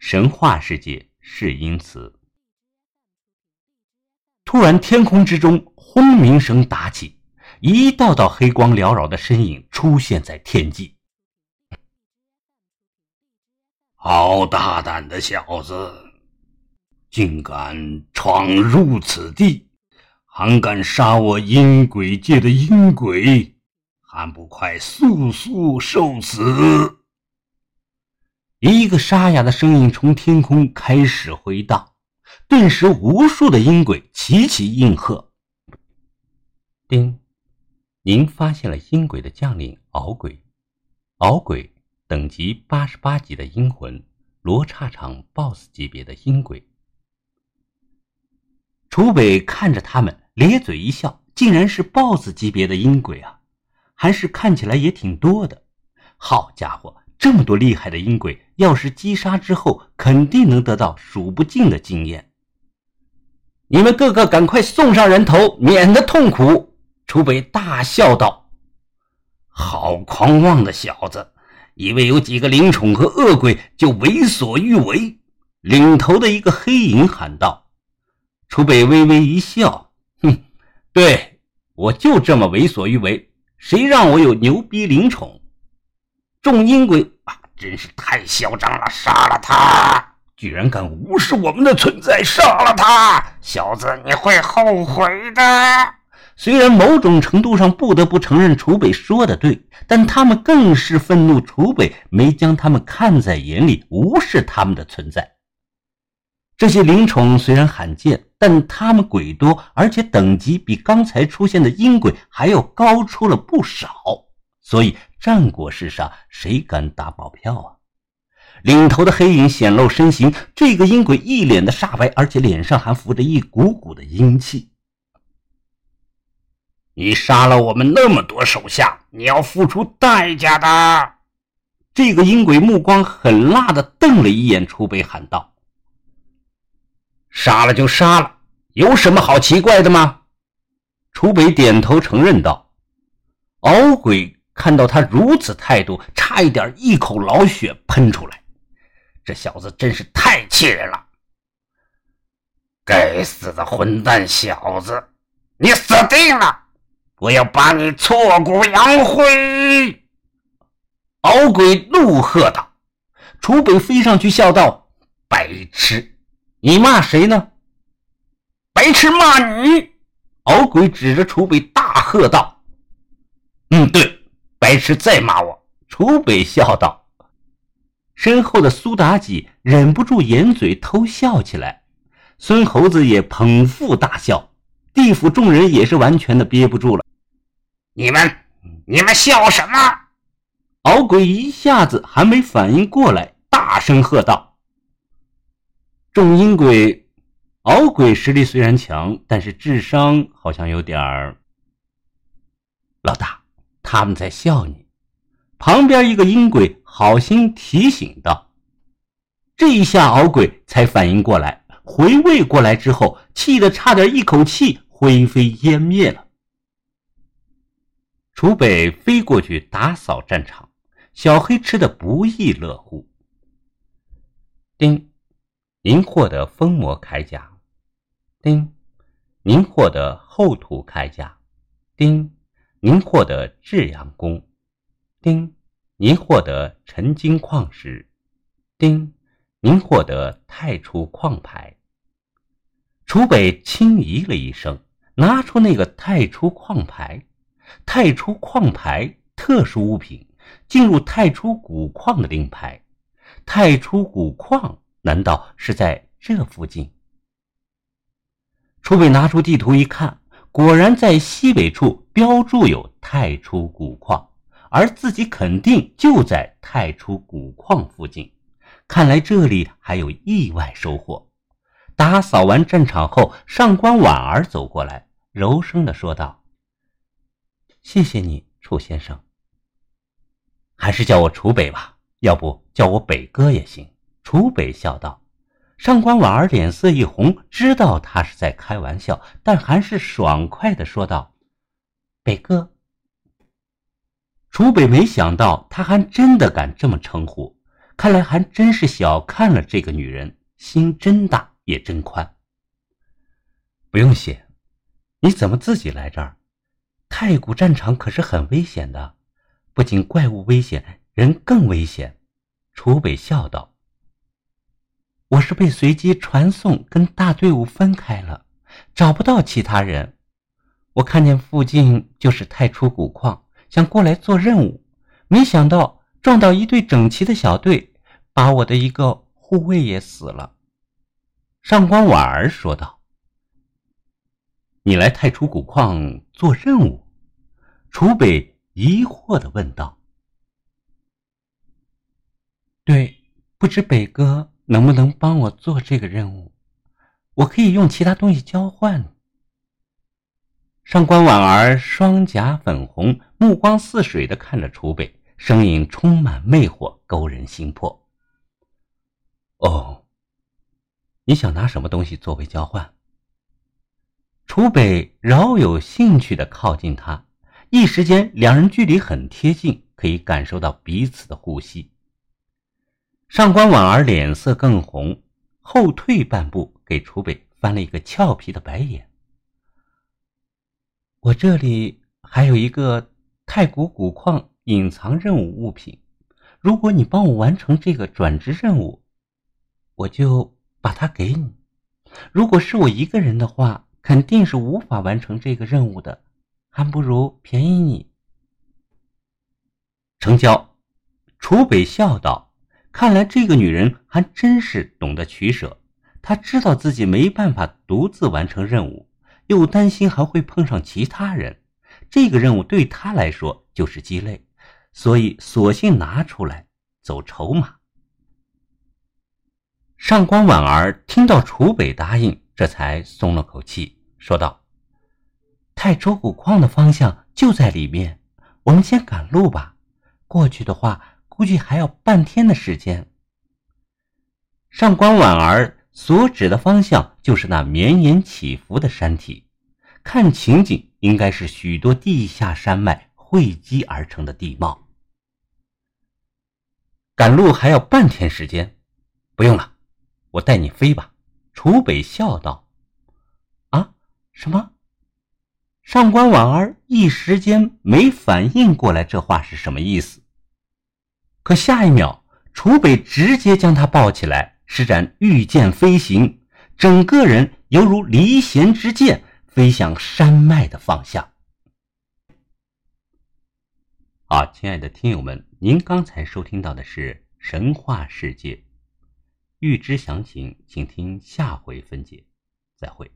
神话世界是因此。突然，天空之中轰鸣声打起，一道道黑光缭绕的身影出现在天际。好大胆的小子，竟敢闯入此地，还敢杀我阴鬼界的阴鬼，还不快速速受死！一个沙哑的声音从天空开始回荡。顿时，无数的阴鬼齐齐应和。丁，您发现了阴鬼的将领敖鬼，敖鬼等级八十八级的阴魂，罗刹场 BOSS 级别的阴鬼。楚北看着他们，咧嘴一笑，竟然是 BOSS 级别的阴鬼啊，还是看起来也挺多的。好家伙，这么多厉害的阴鬼，要是击杀之后，肯定能得到数不尽的经验。你们个个赶快送上人头，免得痛苦！楚北大笑道：“好狂妄的小子，以为有几个灵宠和恶鬼就为所欲为？”领头的一个黑影喊道。楚北微微一笑：“哼，对我就这么为所欲为，谁让我有牛逼灵宠？”众阴鬼啊，真是太嚣张了！杀了他！居然敢无视我们的存在，杀了他！小子，你会后悔的。虽然某种程度上不得不承认楚北说的对，但他们更是愤怒楚北没将他们看在眼里，无视他们的存在。这些灵宠虽然罕见，但他们鬼多，而且等级比刚才出现的阴鬼还要高出了不少，所以战国世上谁敢打保票啊？领头的黑影显露身形，这个阴鬼一脸的煞白，而且脸上还浮着一股股的阴气。你杀了我们那么多手下，你要付出代价的。这个阴鬼目光狠辣的瞪了一眼楚北，喊道：“杀了就杀了，有什么好奇怪的吗？”楚北点头承认道：“敖鬼看到他如此态度，差一点一口老血喷出来。”这小子真是太气人了！该死的混蛋小子，你死定了！我要把你挫骨扬灰！敖鬼怒喝道。楚北飞上去笑道：“白痴，你骂谁呢？白痴骂你！”敖鬼指着楚北大喝道：“嗯，对，白痴再骂我！”楚北笑道。身后的苏妲己忍不住掩嘴偷笑起来，孙猴子也捧腹大笑，地府众人也是完全的憋不住了。你们，你们笑什么？敖鬼一下子还没反应过来，大声喝道：“众阴鬼，敖鬼实力虽然强，但是智商好像有点儿。”老大，他们在笑你。旁边一个阴鬼好心提醒道：“这一下，敖鬼才反应过来，回味过来之后，气得差点一口气灰飞烟灭了。”楚北飞过去打扫战场，小黑吃的不亦乐乎。丁，您获得封魔铠甲。丁，您获得厚土铠甲。丁，您获得至阳功。丁，您获得沉金矿石。丁，您获得太初矿牌。楚北轻咦了一声，拿出那个太初矿牌。太初矿牌，特殊物品，进入太初古矿的令牌。太初古矿，难道是在这附近？楚北拿出地图一看，果然在西北处标注有太初古矿。而自己肯定就在太初古矿附近，看来这里还有意外收获。打扫完战场后，上官婉儿走过来，柔声的说道：“谢谢你，楚先生。还是叫我楚北吧，要不叫我北哥也行。”楚北笑道。上官婉儿脸色一红，知道他是在开玩笑，但还是爽快的说道：“北哥。”楚北没想到他还真的敢这么称呼，看来还真是小看了这个女人，心真大也真宽。不用谢，你怎么自己来这儿？太古战场可是很危险的，不仅怪物危险，人更危险。楚北笑道：“我是被随机传送，跟大队伍分开了，找不到其他人。我看见附近就是太初古矿，想过来做任务，没想到撞到一队整齐的小队，把我的一个护卫也死了。”上官婉儿说道：“你来太初古矿做任务？”楚北疑惑的问道。对，不知北哥能不能帮我做这个任务？我可以用其他东西交换。上官婉儿双颊粉红，目光似水的看着楚北，声音充满魅惑，勾人心魄。哦，你想拿什么东西作为交换？楚北饶有兴趣的靠近他，一时间两人距离很贴近，可以感受到彼此的呼吸。上官婉儿脸色更红，后退半步，给楚北翻了一个俏皮的白眼。我这里还有一个太古古矿隐藏任务物品，如果你帮我完成这个转职任务，我就把它给你。如果是我一个人的话，肯定是无法完成这个任务的，还不如便宜你。成交，楚北笑道。看来这个女人还真是懂得取舍。她知道自己没办法独自完成任务，又担心还会碰上其他人，这个任务对她来说就是鸡肋，所以索性拿出来走筹码。上官婉儿听到楚北答应，这才松了口气，说道：“太初古矿的方向就在里面，我们先赶路吧。过去的话。”估计还要半天的时间。上官婉儿所指的方向就是那绵延起伏的山体，看情景应该是许多地下山脉汇集而成的地貌。赶路还要半天时间，不用了，我带你飞吧。楚北笑道：“啊，什么？”上官婉儿一时间没反应过来，这话是什么意思。可下一秒，楚北直接将他抱起来，施展御剑飞行，整个人犹如离弦之箭，飞向山脉的方向。好，亲爱的听友们，您刚才收听到的是《神话世界》，欲知详情，请听下回分解。再会。